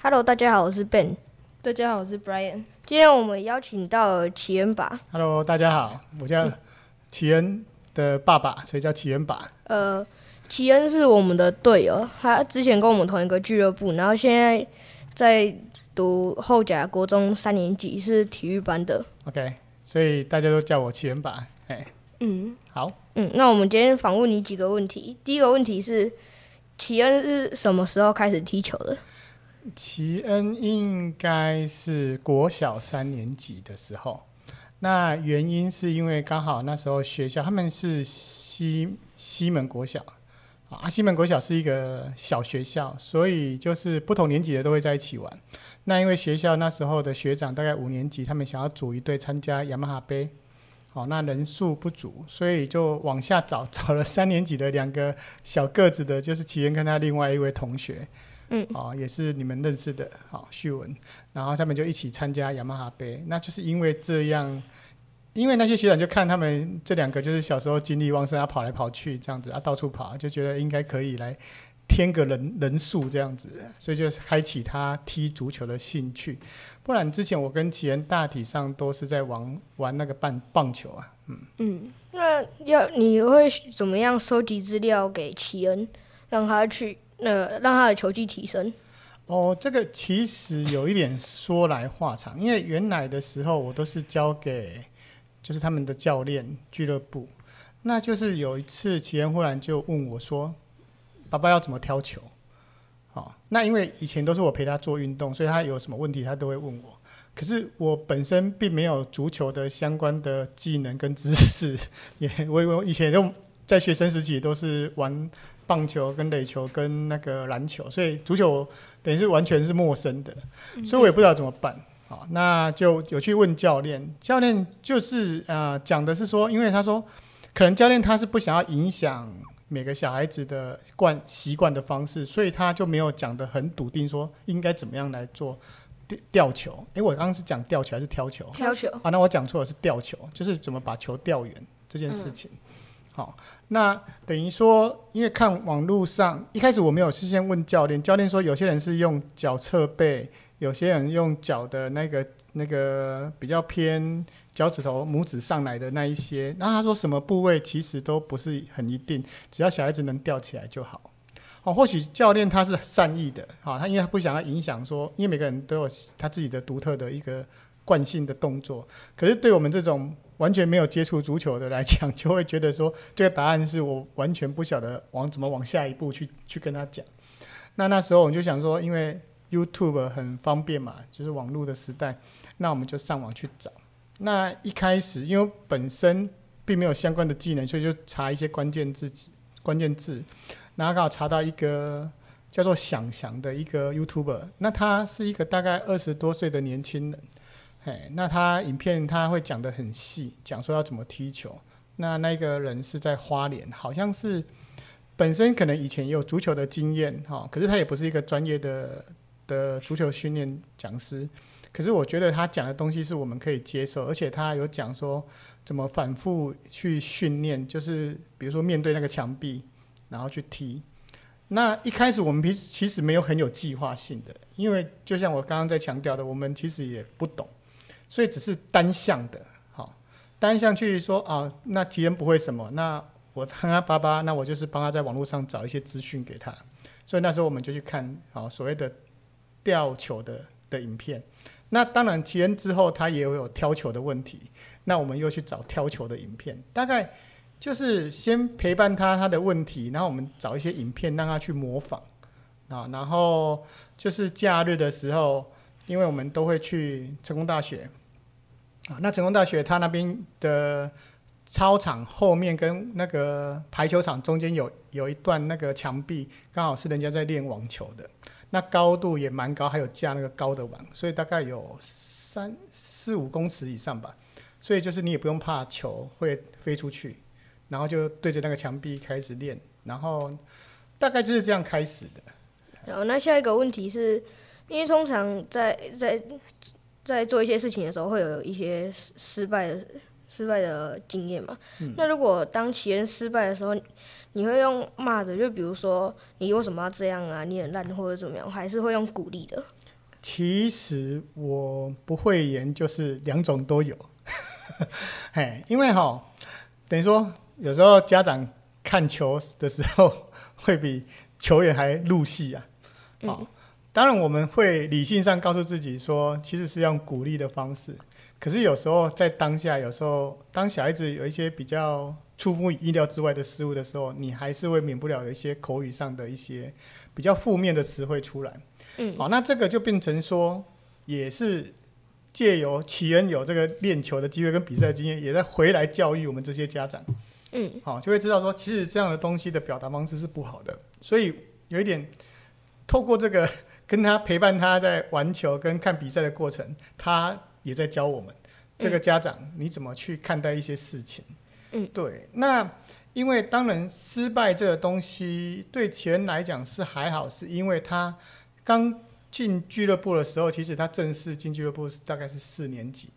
Hello，大家好，我是 Ben。大家好，我是 Brian。今天我们邀请到了奇恩吧。Hello，大家好，我叫奇恩的爸爸，所以叫奇恩爸。呃，奇恩是我们的队友，他之前跟我们同一个俱乐部，然后现在在读后甲国中三年级，是体育班的。OK，所以大家都叫我奇恩吧。哎，嗯好，嗯，那我们今天访问你几个问题。第一个问题是，奇恩是什么时候开始踢球的？奇恩应该是国小三年级的时候，那原因是因为刚好那时候学校他们是西西门国小啊，西门国小是一个小学校，所以就是不同年级的都会在一起玩。那因为学校那时候的学长大概五年级，他们想要组一队参加雅马哈杯，好、那人数不足，所以就往下找，找了三年级的两个小个子的，就是奇恩跟他另外一位同学。嗯，哦，也是你们认识的，好、旭文，然后他们就一起参加雅马哈杯，那就是因为这样，因为那些学长就看他们这两个就是小时候精力旺盛啊，跑来跑去这样子啊，到处跑，就觉得应该可以来添个人人数这样子，所以就开启他踢足球的兴趣。不然之前我跟奇恩大体上都是在玩玩那个棒棒球啊，嗯嗯，那要你会怎么样收集资料给奇恩，让他去呃让他的球技提升？哦，这个其实有一点说来话长，因为原来的时候我都是交给就是他们的教练俱乐部，那就是有一次奇恩忽然就问我说：“爸爸要怎么挑球？”好、那因为以前都是我陪他做运动，所以他有什么问题他都会问我。可是我本身并没有足球的相关的技能跟知识，也我我以前都在学生时期都是玩棒球、跟垒球、跟那个篮球，所以足球等于是完全是陌生的，所以我也不知道怎么办。好，那就有去问教练，教练就是呃讲的是说，因为他说可能教练他是不想要影响每个小孩子的惯习惯的方式，所以他就没有讲的很笃定说应该怎么样来做吊吊球。诶，我刚刚是讲吊球还是挑球？挑球。啊，那我讲错了，是吊球，就是怎么把球吊远这件事情。好，那等于说，因为看网络上一开始我没有事先问教练，教练说有些人是用脚侧背，有些人用脚的那个那个比较偏脚趾头、拇指上来的那一些。那他说什么部位其实都不是很一定，只要小孩子能吊起来就好。哦，或许教练他是善意的，好、他因为他不想要影响说，因为每个人都有他自己的独特的一个惯性的动作，可是对我们这种完全没有接触足球的来讲，就会觉得说这个答案是我完全不晓得往怎么往下一步去去跟他讲。那那时候我就想说，因为 YouTube 很方便嘛，就是网络的时代，那我们就上网去找。那一开始因为本身并没有相关的技能，所以就查一些关键字关键字，然后刚好查到一个叫做想翔的一个 YouTuber，那他是一个大概二十多岁的年轻人。嘿，那他影片他会讲的很细，讲说要怎么踢球。那那个人是在花莲，好像是本身可能以前也有足球的经验哈，可是他也不是一个专业的的足球训练讲师。可是我觉得他讲的东西是我们可以接受，而且他有讲说怎么反复去训练，就是比如说面对那个墙壁，然后去踢。那一开始我们其实其实没有很有计划性的，因为就像我刚刚在强调的，我们其实也不懂。所以只是单向的，好，单向去说啊，那敌人不会什么，那我看他爸爸，那我就是帮他在网络上找一些资讯给他。所以那时候我们就去看啊所谓的吊球的的影片。那当然，吉恩之后他也有挑球的问题，那我们又去找挑球的影片，大概就是先陪伴他他的问题，然后我们找一些影片让他去模仿啊，然后就是假日的时候。因为我们都会去成功大学啊，那成功大学他那边的操场后面跟那个排球场中间有有一段那个墙壁，刚好是人家在练网球的，那高度也蛮高，还有架那个高的网，所以大概有三四五公尺以上吧，所以就是你也不用怕球会飞出去，然后就对着那个墙壁开始练，然后大概就是这样开始的。然后那下一个问题是，因为通常在在在做一些事情的时候，会有一些失失败的失败的经验嘛。那如果当企业失败的时候，你会用骂的，就比如说你为什么要这样啊？你很烂或者怎么样，还是会用鼓励的？其实我不会言，就是两种都有。嘿，因为哈，等于说有时候家长看球的时候，会比球员还入戏啊。哦，当然我们会理性上告诉自己说，其实是用鼓励的方式。可是有时候在当下，有时候当小孩子有一些比较出乎意料之外的失误的时候，你还是会免不了有一些口语上的一些比较负面的词汇出来。嗯，好，那这个就变成说，也是借由启恩有这个练球的机会跟比赛经验，也在回来教育我们这些家长。嗯，好，就会知道说，其实这样的东西的表达方式是不好的。所以有一点，透过这个跟他陪伴他在玩球跟看比赛的过程，他也在教我们这个家长你怎么去看待一些事情。嗯，对。那因为当然失败这个东西对启恩来讲是还好，是因为他。刚进俱乐部的时候，其实他正式进俱乐部是大概是四年级。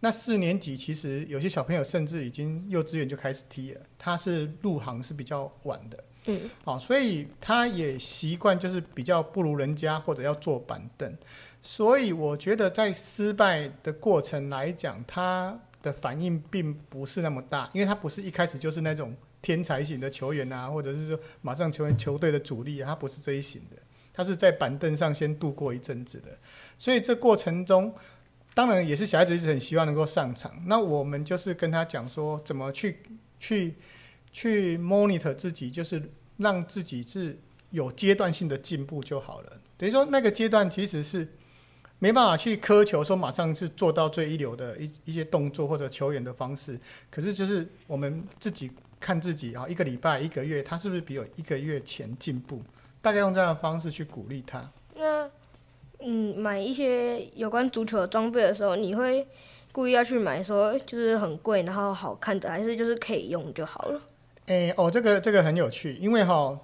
那四年级其实有些小朋友甚至已经幼稚园就开始踢了，他是入行是比较晚的。嗯，好，所以他也习惯就是比较不如人家或者要坐板凳。所以我觉得在失败的过程来讲，他的反应并不是那么大，因为他不是一开始就是那种天才型的球员啊，或者是说马上成为球队的主力啊，他不是这一型的。他是在板凳上先度过一阵子的，所以这过程中，当然也是小孩子一直很希望能够上场。那我们就是跟他讲说，怎么去去去 monitor 自己，就是让自己是有阶段性的进步就好了。等于说那个阶段其实是没办法去苛求说马上是做到最一流的一一些动作或者球员的方式，可是就是我们自己看自己啊，一个礼拜、一个月，他是不是比有一个月前进步？大概用这样的方式去鼓励他。那，嗯，买一些有关足球的装备的时候，你会故意要去买说就是很贵然后好看的，还是就是可以用就好了？诶，哦，这个这个很有趣，因为哈，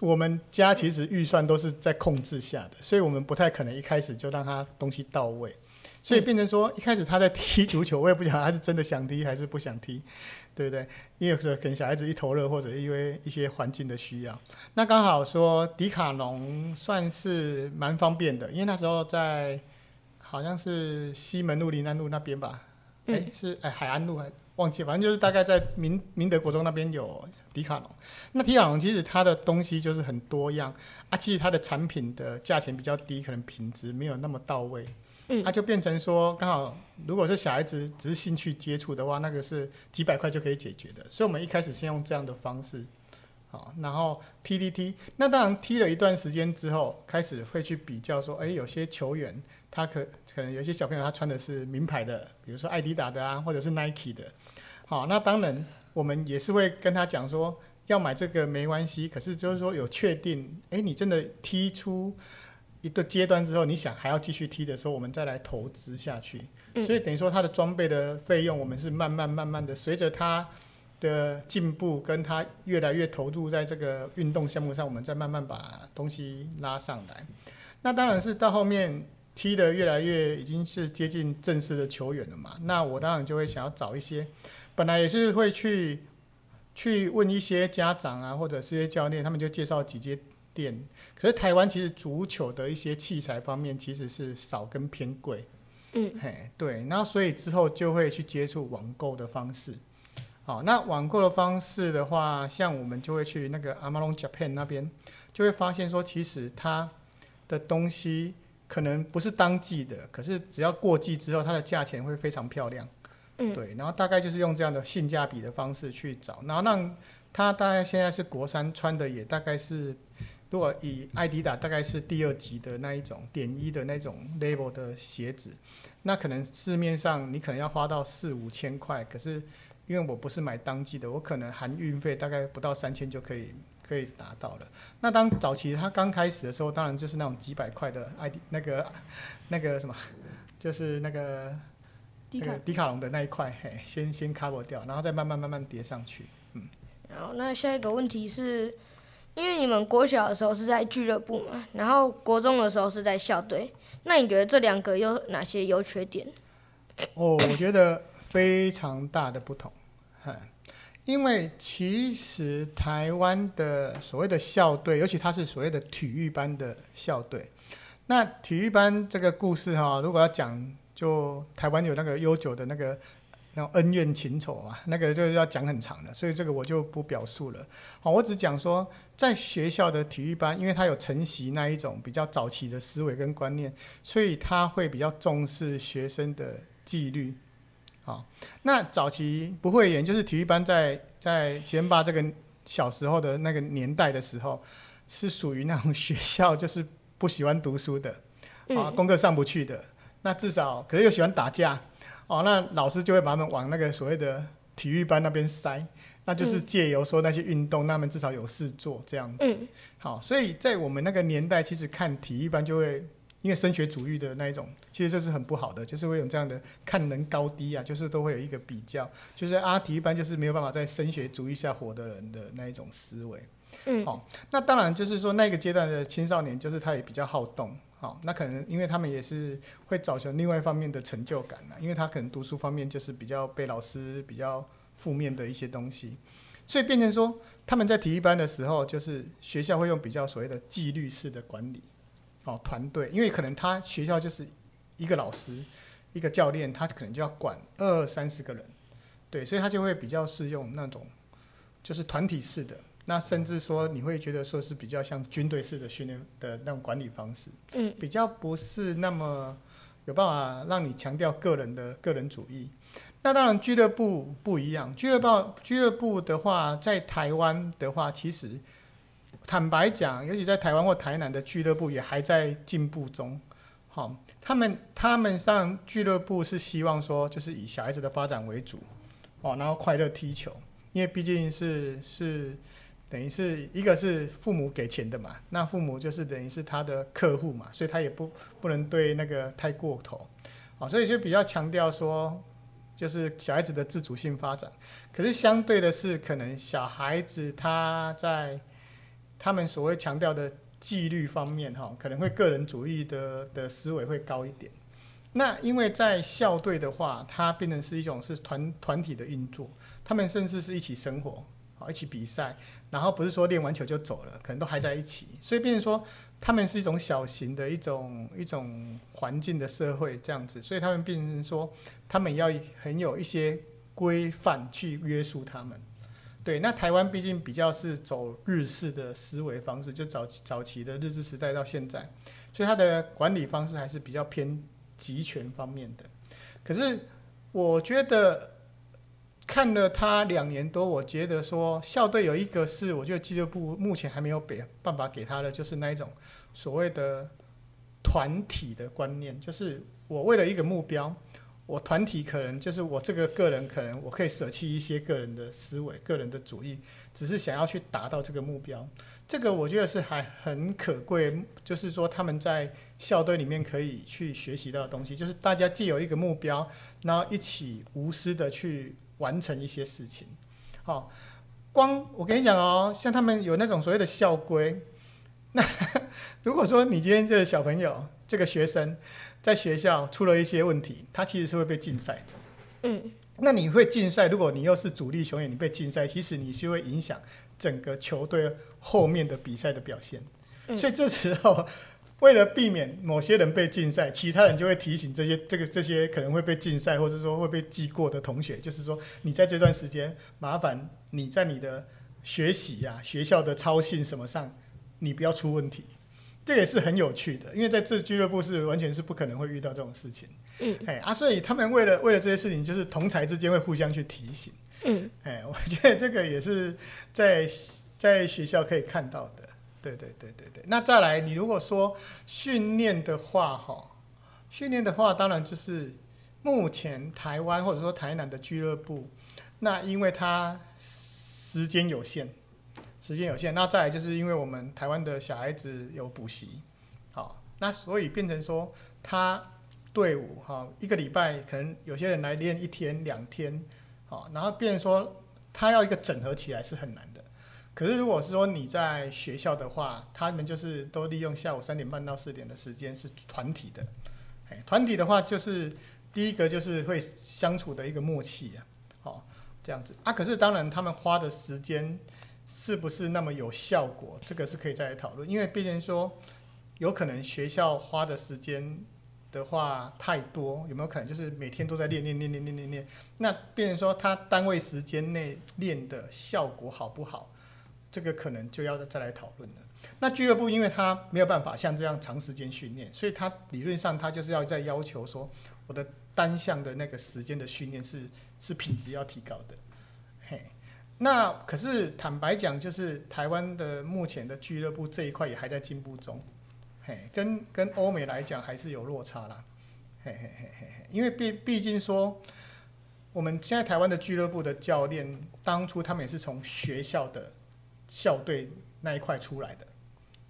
我们家其实预算都是在控制下的，所以我们不太可能一开始就让他东西到位，所以变成说一开始他在踢足球，我也不晓得他是真的想踢还是不想踢。对不对？因为有时候可能小孩子一头热，或者因为一些环境的需要。那刚好说迪卡侬算是蛮方便的，因为那时候在好像是西门路、林安路那边吧？哎，是哎海岸路还忘记，反正就是大概在明明德国中那边有迪卡侬。那迪卡侬其实它的东西就是很多样啊，其实它的产品的价钱比较低，可能品质没有那么到位。嗯，它就变成说，刚好如果是小孩子只是兴趣接触的话，那个是几百块就可以解决的。所以，我们一开始先用这样的方式，好，然后踢踢踢。那当然踢了一段时间之后，开始会去比较说，哎，有些球员他可可能有些小朋友他穿的是名牌的，比如说艾迪达的啊，或者是 Nike 的。好，那当然我们也是会跟他讲说，要买这个没关系，可是就是说有确定，哎，你真的踢出。一个阶段之后，你想还要继续踢的时候，我们再来投资下去。所以等于说，他的装备的费用，我们是慢慢慢慢的，随着他的进步，跟他越来越投入在这个运动项目上，我们再慢慢把东西拉上来。那当然是到后面踢的越来越已经是接近正式的球员了嘛。那我当然就会想要找一些，本来也是会去去问一些家长啊，或者是一些教练，他们就介绍几间。店，可是台湾其实足球的一些器材方面其实是少跟偏贵，嗯，嘿，对，然后所以之后就会去接触网购的方式，好，那网购的方式的话，像我们就会去那个 Amazon Japan 那边，就会发现说，其实它的东西可能不是当季的，可是只要过季之后，它的价钱会非常漂亮，嗯，对，然后大概就是用这样的性价比的方式去找，然后让它大概现在是国三穿的也大概是。如果以艾迪达大概是第二级的那一种点一的那种 label 的鞋子，那可能市面上你可能要花到四五千块，可是因为我不是买当季的，我可能含运费大概不到三千就可以可以达到了。那当早期它刚开始的时候，当然就是那种几百块的 ID 那个那个什么，就是那个迪卡迪卡龙的那一块，嘿，先先 cover 掉，然后再慢慢慢慢叠上去，嗯。然后那下一个问题是。因因为你们国小的时候是在俱乐部嘛，然后国中的时候是在校队，那你觉得这两个有哪些优缺点？哦，我觉得非常大的不同，嗯，因为其实台湾的所谓的校队，尤其它是所谓的体育班的校队，那体育班这个故事哈，如果要讲，就台湾有那个悠久的那个那种恩怨情仇啊，那个就是要讲很长的，所以这个我就不表述了。好，我只讲说，在学校的体育班，因为它有承袭那一种比较早期的思维跟观念，所以他会比较重视学生的纪律。好，那早期不会演，就是体育班在在吉恩巴这个小时候的那个年代的时候，是属于那种 学校就是不喜欢读书的，啊，功课上不去的。那至少可是又喜欢打架，哦，那老师就会把他们往那个所谓的体育班那边塞，那就是借由说那些运动，他们至少有事做这样子。好，所以在我们那个年代，其实看体育班就会。因为升学主义的那一种，其实这是很不好的，就是会有这样的看人高低啊，就是都会有一个比较，就是阿体一般就是没有办法在升学主义下活的人的那一种思维。嗯，好，那当然就是说那个阶段的青少年，就是他也比较好动，好，那可能因为他们也是会找寻另外一方面的成就感呐，因为他可能读书方面就是比较被老师比较负面的一些东西，所以变成说他们在体育班的时候，就是学校会用比较所谓的纪律式的管理。哦，团队，因为可能他学校就是一个老师，一个教练，他可能就要管二三十个人，对，所以他就会比较是用那种就是团体式的，那甚至说你会觉得说是比较像军队式的训练的那种管理方式，嗯，比较不是那么有办法让你强调个人的个人主义。那当然俱乐部不一样，俱乐部俱乐部的话，在台湾的话，其实。坦白讲，尤其在台湾或台南的俱乐部也还在进步中。好，他们他们上俱乐部是希望说，就是以小孩子的发展为主，哦，然后快乐踢球，因为毕竟是是等于是一个是父母给钱的嘛，那父母就是等于是他的客户嘛，所以他也不不能对那个太过头，啊，所以就比较强调说，就是小孩子的自主性发展。可是相对的是，可能小孩子他在他们所谓强调的纪律方面，哈，可能会个人主义的的思维会高一点。那因为在校队的话，它变成是一种是团团体的运作，他们甚至是一起生活，好一起比赛，然后不是说练完球就走了，可能都还在一起，所以变成说他们是一种小型的一种一种环境的社会这样子，所以他们变成说他们要很有一些规范去约束他们。对，那台湾毕竟比较是走日式的思维方式，就早早期的日治时代到现在，所以它的管理方式还是比较偏集权方面的。可是我觉得看了他两年多，我觉得说校队有一个是，我觉得俱乐部目前还没有给办法给他的，就是那一种所谓的团体的观念，就是我为了一个目标。我团体可能就是我这个个人，可能我可以舍弃一些个人的思维、个人的主义，只是想要去达到这个目标。这个我觉得是还很可贵，就是说他们在校队里面可以去学习到的东西，就是大家既有一个目标，然后一起无私的去完成一些事情。好，光我跟你讲哦，像他们有那种所谓的校规，那 如果说你今天这个小朋友、这个学生。在学校出了一些问题，他其实是会被禁赛的。嗯，那你会禁赛？如果你又是主力球员，你被禁赛，其实你是会影响整个球队后面的比赛的表现。所以这时候，为了避免某些人被禁赛，其他人就会提醒这些这个这些可能会被禁赛或者说会被记过的同学，就是说你在这段时间，麻烦你在你的学习呀、学校的操信什么上，你不要出问题。这也是很有趣的，因为在这俱乐部是完全是不可能会遇到这种事情。嗯，哎啊，所以他们为了为了这些事情，就是同才之间会互相去提醒。嗯，哎，我觉得这个也是在在学校可以看到的。对对对对对。那再来，你如果说训练的话，哈，训练的话，当然就是目前台湾或者说台南的俱乐部，那因为它时间有限。时间有限，那再来就是因为我们台湾的小孩子有补习，好，那所以变成说他队伍哈一个礼拜可能有些人来练一天两天，好，然后变成说他要一个整合起来是很难的。可是如果是说你在学校的话，他们就是都利用下午三点半到四点的时间是团体的，哎，团体的话就是第一个就是会相处的一个默契啊，好这样子啊。可是当然他们花的时间是不是那么有效果，这个是可以再来讨论，因为毕竟说有可能学校花的时间的话太多，有没有可能就是每天都在练练练练练练练？那变成说他单位时间内练的效果好不好？这个可能就要再来讨论了。那俱乐部因为他没有办法像这样长时间训练，所以他理论上他就是要在要求说，我的单项的那个时间的训练是是品质要提高的。嘿，那可是坦白讲，就是台湾的目前的俱乐部这一块也还在进步中。嘿，跟跟欧美来讲还是有落差啦。嘿嘿嘿嘿嘿，因为毕毕竟说，我们现在台湾的俱乐部的教练，当初他们也是从学校的。校队那一块出来的，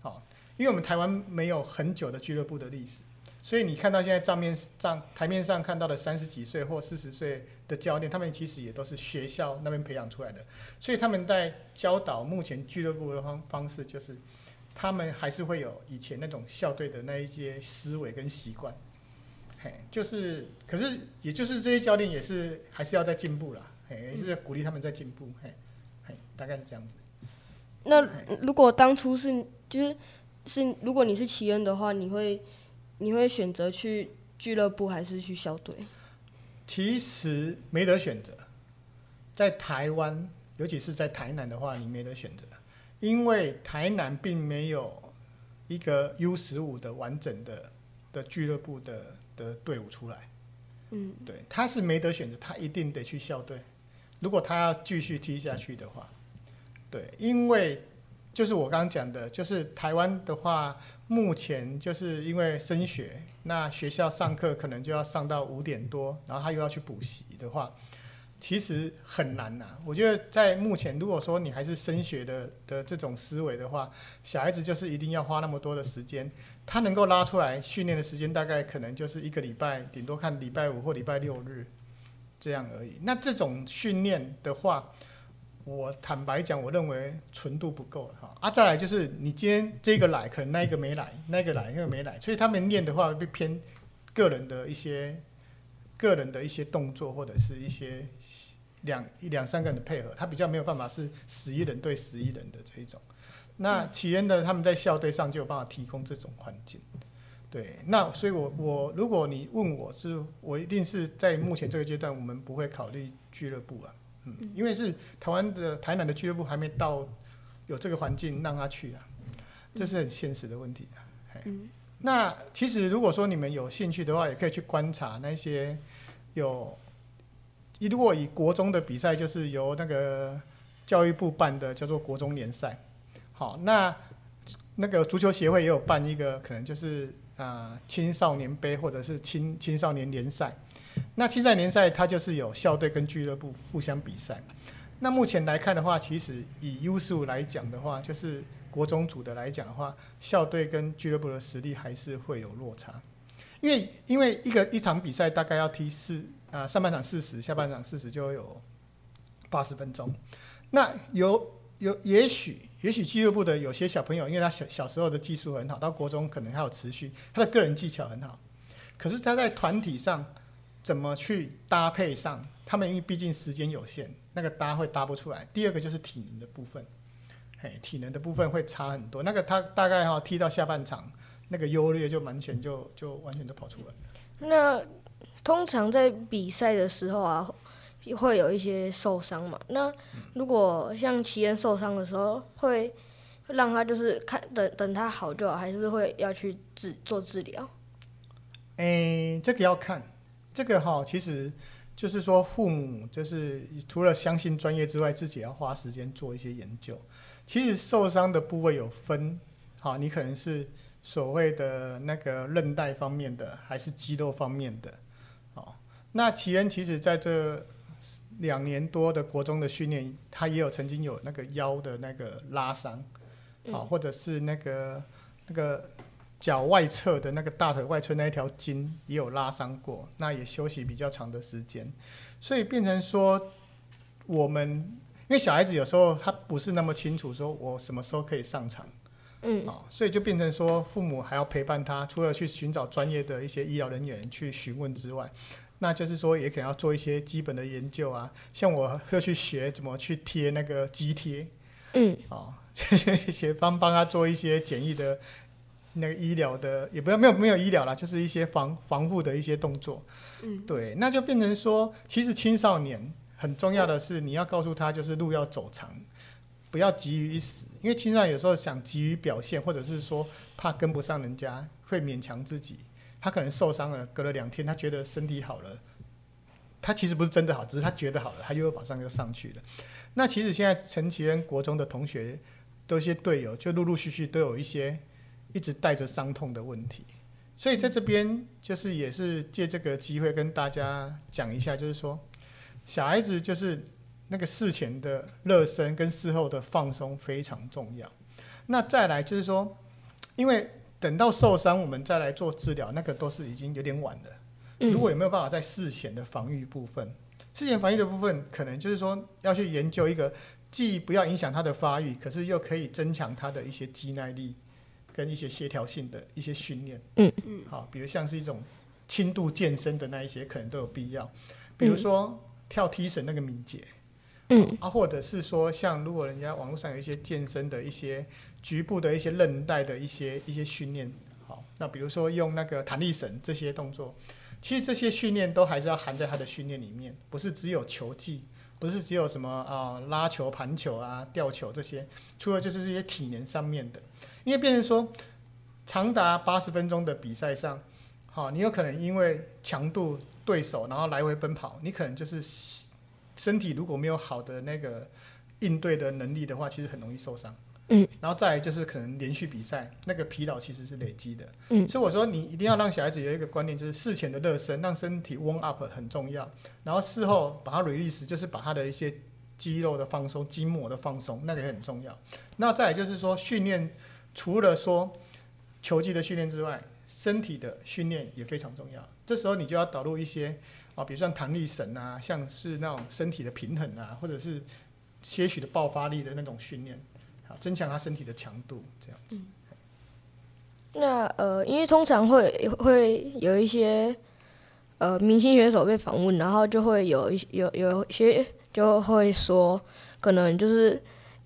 好，因为我们台湾没有很久的俱乐部的历史，所以你看到现在账面上台面上看到的三十几岁或四十岁的教练，他们其实也都是学校那边培养出来的，所以他们在教导目前俱乐部的方方式，就是他们还是会有以前那种校队的那一些思维跟习惯，嘿，就是，可是也就是这些教练也是还是要在进步啦，嘿，也是鼓励他们在进步，嘿，嘿，大概是这样子。那如果当初是就是是如果你是奇恩的话，你会你会选择去俱乐部还是去校队？其实没得选择，在台湾，尤其是在台南的话，你没得选择，因为台南并没有一个 U 十五的完整的的俱乐部的的队伍出来。嗯，对，他是没得选择，他一定得去校队。如果他要继续踢下去的话。对，因为就是我刚刚讲的，就是台湾的话，目前就是因为升学，那学校上课可能就要上到五点多，然后他又要去补习的话，其实很难呐。我觉得在目前，如果说你还是升学的的这种思维的话，小孩子就是一定要花那么多的时间，他能够拉出来训练的时间，大概可能就是一个礼拜，顶多看礼拜五或礼拜六日这样而已。那这种训练的话，我坦白讲，我认为纯度不够哈。啊，再来就是你今天这个来，可能那一个没来，那个来，那个没来，所以他们练的话会偏个人的一些个人的一些动作，或者是一些两一两三个人的配合，他比较没有办法是十一人对十一人的这一种。那起源的他们在校队上就有办法提供这种环境。对，那所以我我如果你问我是，我一定是在目前这个阶段，我们不会考虑俱乐部啊。嗯，因为是台湾的台南的俱乐部还没到有这个环境让他去啊，这是很现实的问题啊。嗯，那其实如果说你们有兴趣的话，也可以去观察那些有，如果以国中的比赛，就是由那个教育部办的，叫做国中联赛。好，那那个足球协会也有办一个，可能就是啊青少年杯或者是青青少年联赛。那青赛联赛它就是有校队跟俱乐部互相比赛。那目前来看的话，其实以 U 十五来讲的话，就是国中组的来讲的话，校队跟俱乐部的实力还是会有落差。因为因为一个一场比赛大概要踢四啊上半场四十，下半场四十就有八十分钟。那有有也许也许俱乐部的有些小朋友，因为他小小时候的技术很好，到国中可能还有持续，他的个人技巧很好，可是他在团体上。怎么去搭配上？他们因为毕竟时间有限，那个搭会搭不出来。第二个就是体能的部分，嘿，体能的部分会差很多。那个他大概哈踢到下半场，那个优劣就完全就就完全都跑出来了。那通常在比赛的时候啊，会有一些受伤嘛？那如果像齐恩受伤的时候，会让他就是看等等他好就好，还是会要去治做治疗？诶，这个要看。这个哈，其实就是说，父母就是除了相信专业之外，自己要花时间做一些研究。其实受伤的部位有分，好，你可能是所谓的那个韧带方面的，还是肌肉方面的，好。那齐恩其实在这两年多的国中的训练，他也有曾经有那个腰的那个拉伤，好，或者是那个那个。脚外侧的那个大腿外侧那一条筋也有拉伤过，那也休息比较长的时间，所以变成说我们因为小孩子有时候他不是那么清楚，说我什么时候可以上场，嗯，啊、所以就变成说父母还要陪伴他，除了去寻找专业的一些医疗人员去询问之外，那就是说也可能要做一些基本的研究啊，像我会去学怎么去贴那个肌贴，嗯，哦，学帮帮他做一些简易的那个医疗的，也不要没有没有医疗啦，就是一些防防护的一些动作。嗯，对，那就变成说，其实青少年很重要的是，你要告诉他，就是路要走长，不要急于一时，因为青少年有时候想急于表现，或者是说怕跟不上人家，会勉强自己。他可能受伤了，隔了两天，他觉得身体好了，他其实不是真的好，只是他觉得好了，他又马上就上去了。那其实现在陈其恩国中的同学，都一些队友，就陆陆续续都有一些一直带着伤痛的问题。所以在这边就是也是借这个机会跟大家讲一下，就是说小孩子就是那个事前的热身跟事后的放松非常重要。那再来就是说，因为等到受伤我们再来做治疗，那个都是已经有点晚了。嗯如果有没有办法在事前的防御部分，事前防御的部分，可能就是说要去研究一个既不要影响他的发育，可是又可以增强他的一些肌耐力跟一些协调性的一些训练。嗯。嗯，好，比如像是一种轻度健身的那一些，可能都有必要。比如说跳踢绳那个敏捷，嗯。啊，或者是说像如果人家网络上有一些健身的一些局部的一些韧带的一些一些训练，好，那比如说用那个弹力绳这些动作，其实这些训练都还是要含在他的训练里面，不是只有球技，不是只有什么啊、拉球、盘球啊、吊球这些，除了就是这些体能上面的，因为变成说长达八十分钟的比赛上，好，你有可能因为强度对手，然后来回奔跑，你可能就是身体如果没有好的那个应对的能力的话，其实很容易受伤。嗯，然后再来就是可能连续比赛那个疲劳其实是累积的。嗯所以我说你一定要让小孩子有一个观念，就是事前的热身，让身体 warm up 很重要。然后事后把它 release，就是把它的一些肌肉的放松、筋膜的放松，那个也很重要。那再来就是说训练，除了说球技的训练之外，身体的训练也非常重要。这时候你就要导入一些啊，比如像弹力绳啊，像是那种身体的平衡啊，或者是些许的爆发力的那种训练，好增强他身体的强度，这样子。那呃，因为通常会会有一些呃明星选手被访问，然后就会有一有有些就会说，可能就是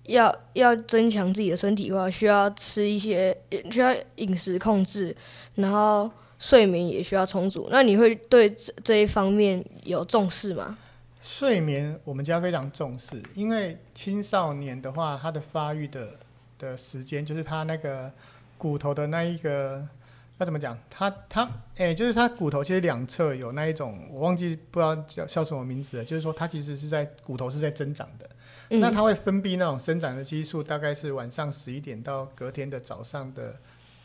要要增强自己的身体的话，需要吃一些需要饮食控制，然后睡眠也需要充足。那你会对这这一方面有重视吗？睡眠我们家非常重视，因为青少年的话，他的发育的的时间就是他那个骨头的那一个要怎么讲？他他哎、就是他骨头其实两侧有那一种，我忘记不知道叫叫什么名字了，就是说他其实是在骨头是在增长的，嗯那它会分泌那种生长的激素，大概是晚上十一点到隔天的早上的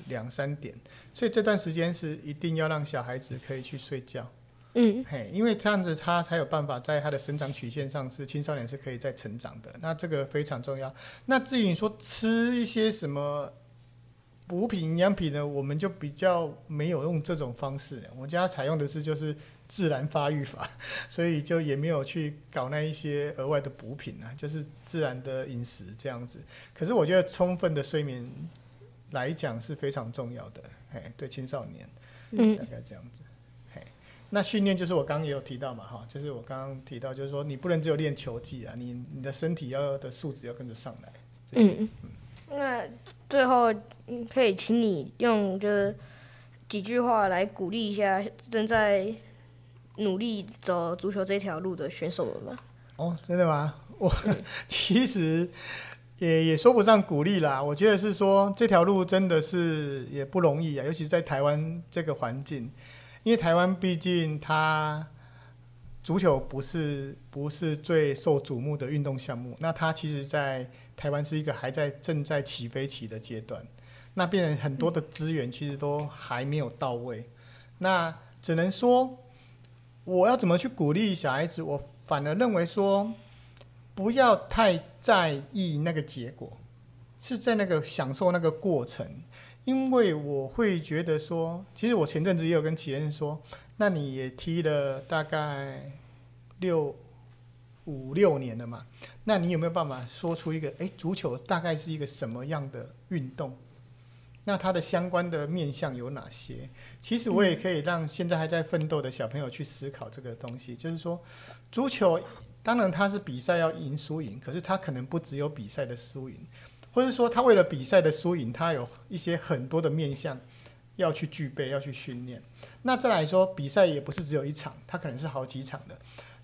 两三点，所以这段时间是一定要让小孩子可以去睡觉。嗯嘿，因为这样子他才有办法在他的生长曲线上是青少年是可以再成长的，那这个非常重要。那至于你说吃一些什么补品、营养品呢，我们就比较没有用这种方式，我家采用的是就是自然发育法，所以就也没有去搞那一些额外的补品啊，就是自然的饮食这样子。可是我觉得充分的睡眠来讲是非常重要的，哎，对青少年，嗯大概这样子。嘿，那训练就是我刚刚也有提到嘛，哈，就是我刚刚提到，就是说你不能只有练球技啊，你你的身体要的素质要跟着上来。这些嗯，那最后嗯可以请你用就是几句话来鼓励一下正在努力走足球这条路的选手们吗？哦，真的吗？我 其实也也说不上鼓励啦，我觉得是说这条路真的是也不容易啊，尤其是在台湾这个环境，因为台湾毕竟它足球不是不是最受瞩目的运动项目，那它其实在台湾是一个还在正在起飞期的阶段，那变成很多的资源其实都还没有到位，那只能说我要怎么去鼓励小孩子，我反而认为说，不要太在意那个结果，是在那个享受那个过程。因为我会觉得说，其实我前阵子也有跟企业说，那你也踢了大概六五六年了嘛，那你有没有办法说出一个，诶，足球大概是一个什么样的运动？那它的相关的面向有哪些？其实我也可以让现在还在奋斗的小朋友去思考这个东西，就是说，足球当然它是比赛要赢输赢，可是它可能不只有比赛的输赢，或者说他为了比赛的输赢，他有一些很多的面向要去具备、要去训练。那再来说，比赛也不是只有一场，它可能是好几场的。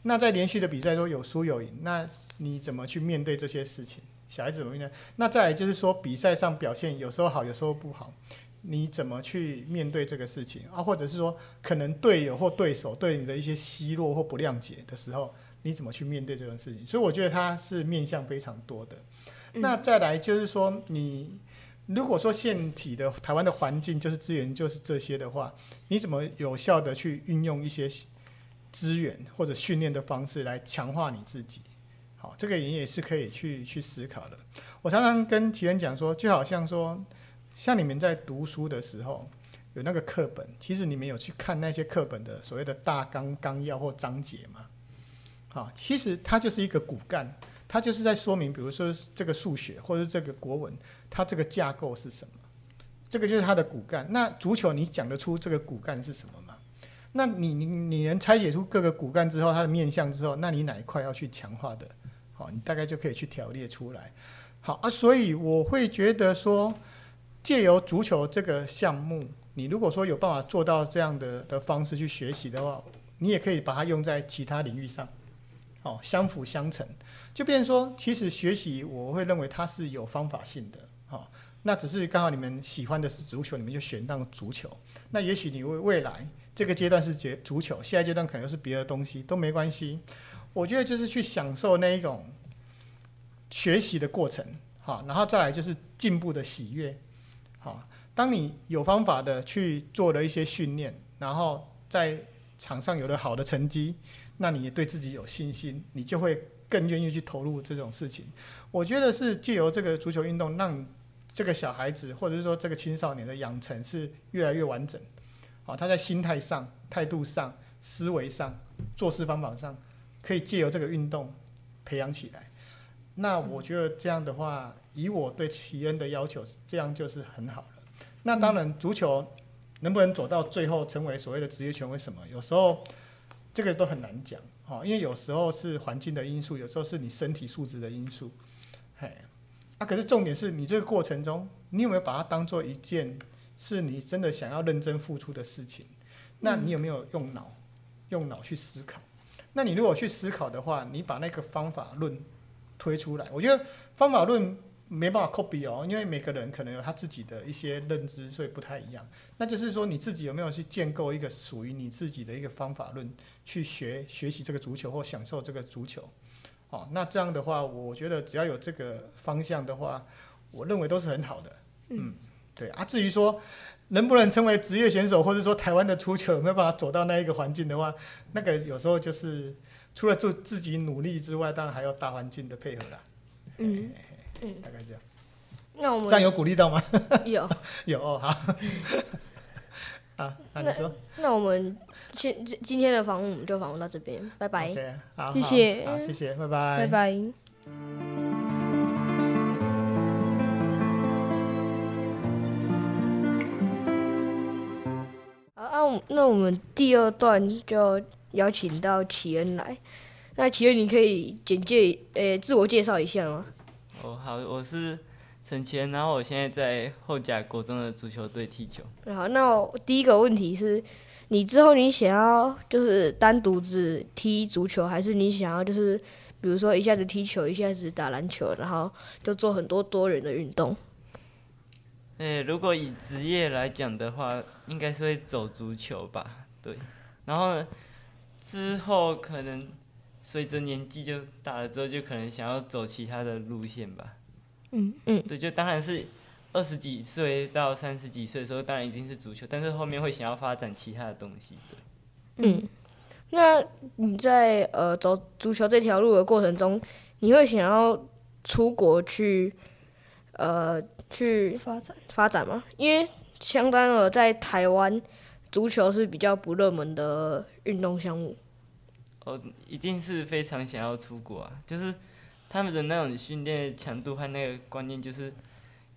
那在连续的比赛中有输有赢，那你怎么去面对这些事情？小孩子怎么面对？那再来就是说，比赛上表现有时候好，有时候不好，你怎么去面对这个事情啊？或者是说，可能队友或对手对你的一些奚落或不谅解的时候，你怎么去面对这种事情？所以我觉得它是面向非常多的。那再来就是说，你如果说现体的台湾的环境就是资源就是这些的话，你怎么有效的去运用一些资源或者训练的方式来强化你自己？好，这个也也是可以去去思考的。我常常跟体人讲说，就好像说，像你们在读书的时候有那个课本，其实你们有去看那些课本的所谓的大纲纲要或章节吗？好，其实它就是一个骨干，它就是在说明，比如说这个数学或者这个国文，它这个架构是什么？这个就是它的骨干。那足球你讲得出这个骨干是什么？那你你你能拆解出各个骨干之后，它的面相之后，那你哪一块要去强化的？好，你大概就可以去条列出来。好啊，所以我会觉得说，借由足球这个项目，你如果说有办法做到这样的的方式去学习的话，你也可以把它用在其他领域上，好，相辅相成，就变成说，其实学习我会认为它是有方法性的。好，那只是刚好你们喜欢的是足球，你们就选当足球。那也许你未未来这个阶段是接足球，下一阶段可能是别的东西，都没关系。我觉得就是去享受那一种学习的过程，好，然后再来就是进步的喜悦，好。当你有方法的去做了一些训练，然后在场上有了好的成绩，那你对自己有信心，你就会更愿意去投入这种事情。我觉得是借由这个足球运动，让这个小孩子或者是说这个青少年的养成是越来越完整，好，他在心态上、态度上、思维上、做事方法上。可以借由这个运动培养起来，那我觉得这样的话，以我对齐恩的要求，这样就是很好了。那当然，足球能不能走到最后成为所谓的职业权威什么，有时候这个都很难讲，哈，因为有时候是环境的因素，有时候是你身体素质的因素，嘿，啊，可是重点是你这个过程中，你有没有把它当做一件是你真的想要认真付出的事情？那你有没有用脑，用脑去思考？那你如果去思考的话，你把那个方法论推出来，我觉得方法论没办法 copy 哦，因为每个人可能有他自己的一些认知，所以不太一样。那就是说你自己有没有去建构一个属于你自己的一个方法论，去学学习这个足球或享受这个足球？哦，那这样的话，我觉得只要有这个方向的话，我认为都是很好的。嗯，对啊。至于说。能不能成为职业选手，或者说台湾的足球有没有办法走到那一个环境的话，那个有时候就是除了做自己努力之外，当然还要大环境的配合啦。嗯嗯，大概这样。那我们这样有鼓励到吗？有有哦，好。啊，那你说？那我们今今天的访问我们就访问到这边，拜拜。好，谢谢，好，谢谢，拜拜，拜拜。那那我们第二段就邀请到启恩来。那启恩，你可以简介呃自我介绍一下吗？哦，好，我是陈启恩，然后我现在在后甲国中的足球队踢球。好，那第一个问题是，你之后你想要就是单独只踢足球，还是你想要就是比如说一下子踢球，一下子打篮球，然后就做很多多人的运动？诶，如果以职业来讲的话，应该是会走足球吧，对。然后呢，之后可能随着年纪就大了之后，就可能想要走其他的路线吧。嗯嗯。对，就当然是二十几岁到三十几岁的时候，当然一定是足球，但是后面会想要发展其他的东西，对。嗯，那你在呃走足球这条路的过程中，你会想要出国去呃？去发展发展嘛，因为相当于在台湾，足球是比较不热门的运动项目。哦，一定是非常想要出国啊，就是他们的那种训练强度和那个观念，就是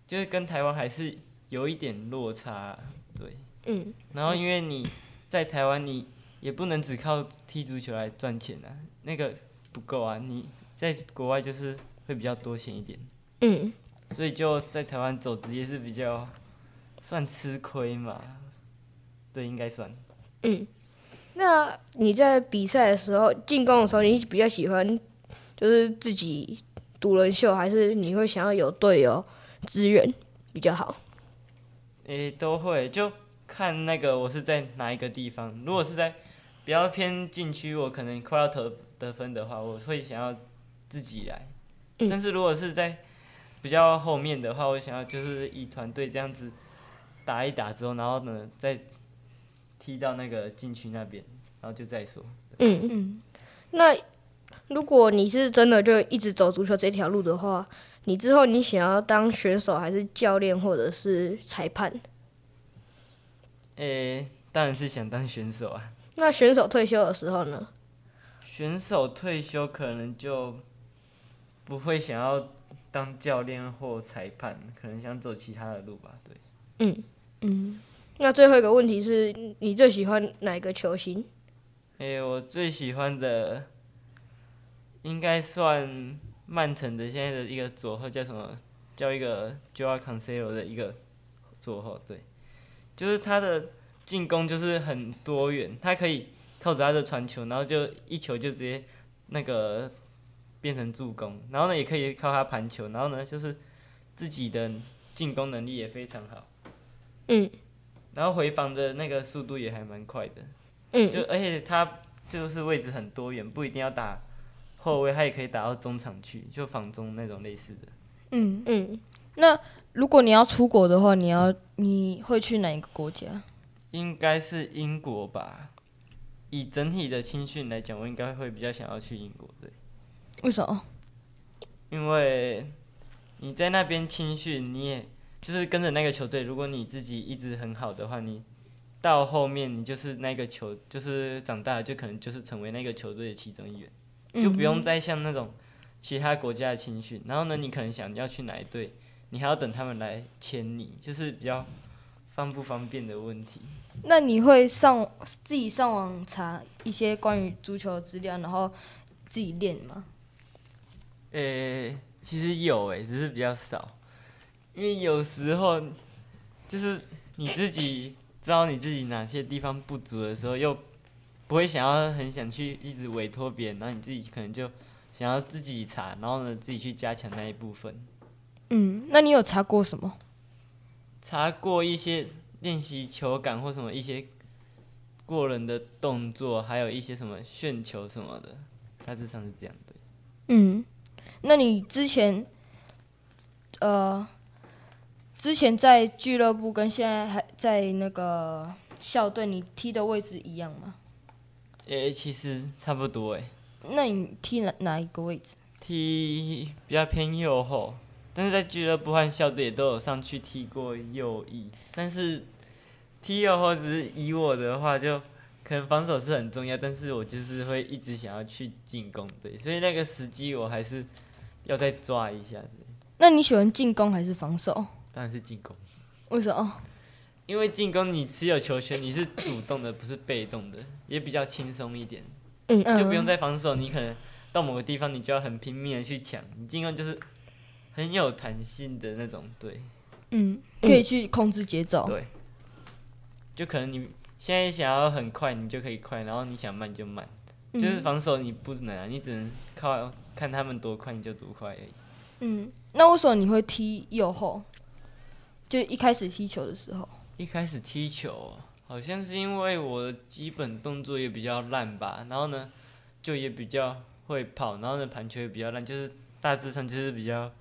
就是跟台湾还是有一点落差，对。嗯。然后因为你在台湾，你也不能只靠踢足球来赚钱啊，那个不够啊。你在国外就是会比较多钱一点。嗯。所以就在台湾走职业是比较算吃亏嘛？对，应该算。嗯。那你在比赛的时候进攻的时候，你比较喜欢就是自己独轮秀，还是你会想要有队友支援比较好？诶，都会，就看那个我是在哪一个地方。如果是在比较偏禁区，我可能快要得得分的话，我会想要自己来。但是如果是在比较后面的话，我想要就是以团队这样子打一打之后，然后呢再。踢到那个禁区那边，然后就再说。嗯嗯，那如果你是真的就一直走足球这条路的话，你之后你想要当选手还是教练或者是裁判？诶，当然是想当选手啊。那选手退休的时候呢？选手退休可能就不会想要当教练或裁判，可能想走其他的路吧。对。嗯嗯。那最后一个问题是你最喜欢哪个球星？诶，我最喜欢的应该算曼城的现在的一个左后，叫什么？叫一个 Joao Cancelo 的一个左后，对，就是他的进攻就是很多元，他可以靠着他的传球，然后就一球就直接那个变成助攻，然后呢也可以靠他盘球，然后呢就是自己的进攻能力也非常好。嗯。然后回防的那个速度也还蛮快的，嗯，就而且他就是位置很多元，不一定要打后卫，他也可以打到中场去，就防中那种类似的。嗯嗯，那如果你要出国的话，你要你会去哪一个国家？应该是英国吧。以整体的青训来讲，我应该会比较想要去英国，对。为什么？因为你在那边青训，你也。就是跟着那个球队，如果你自己一直很好的话，你到后面你就是那个球，就是长大了就可能就是成为那个球队的其中一员，就不用再像那种其他国家的青训。然后呢，你可能想要去哪一队，你还要等他们来签你，就是比较方不方便的问题。那你会上自己上网查一些关于足球的资料，然后自己练吗？呃，其实有诶，只是比较少。因为有时候，就是你自己知道你自己哪些地方不足的时候，又不会想要很想去一直委托别人，然后你自己可能就想要自己查，然后呢自己去加强那一部分。嗯，那你有查过什么？查过一些练习球感或什么一些过人的动作，还有一些什么旋球什么的，大致上是这样的。嗯，那你之前，呃。之前在俱乐部跟现在还在那个校队，你踢的位置一样吗？诶，其实差不多诶。那你踢哪哪一个位置？踢比较偏右后，但是在俱乐部和校队也都有上去踢过右翼。但是踢右后只是以我的话，就可能防守是很重要，但是我就是会一直想要去进攻，对，所以那个时机我还是要再抓一下。那你喜欢进攻还是防守？当然是进攻，为什么？因为进攻你持有球权，你是主动的，不是被动的，也比较轻松一点。嗯就不用再防守，你可能到某个地方，你就要很拼命的去抢。你进攻就是很有弹性的那种，对。嗯，可以去控制节奏。对。就可能你现在想要很快，你就可以快；然后你想慢就慢。就是防守你不能啊，你只能靠看他们多快，你就多快而已。嗯，那为什么你会踢右后？就一开始踢球的时候，一开始踢球好像是因为我的基本动作也比较烂吧，然后呢，就也比较会跑，然后呢盘球也比较烂，就是大致上就是比较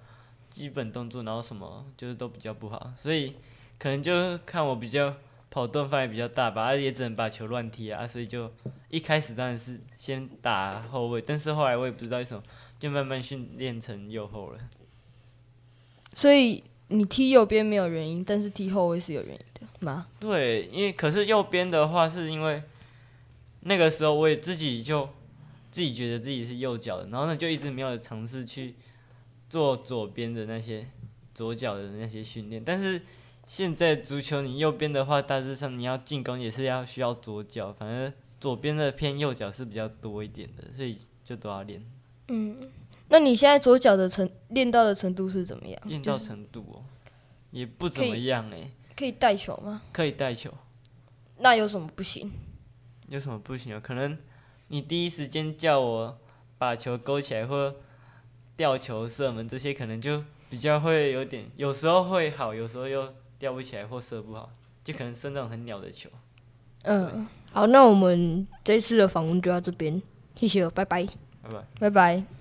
基本动作，然后什么就是都比较不好，所以可能就看我比较跑动范围比较大吧，也只能把球乱踢啊，所以就一开始当然是先打后卫，但是后来我也不知道为什么，就慢慢训练成右后了，所以。你踢右边没有原因，但是踢后卫是有原因的吗？对，因为可是右边的话，是因为那个时候我也自己就自己觉得自己是右脚的，然后呢就一直没有尝试去做左边的那些左脚的那些训练。但是现在足球你右边的话，大致上你要进攻也是要需要左脚，反正左边的偏右脚是比较多一点的，所以就都要练。那你现在左脚的程练到的程度是怎么样？练到程度哦，也不怎么样哎、可以带球吗？可以带球。那有什么不行？有什么不行啊？可能你第一时间叫我把球勾起来或吊球射门这些，可能就比较会有点，有时候会好，有时候又吊不起来或射不好，就可能射那种很鸟的球。嗯，好，那我们这次的访问就到这边，谢谢，拜拜。拜拜。拜拜。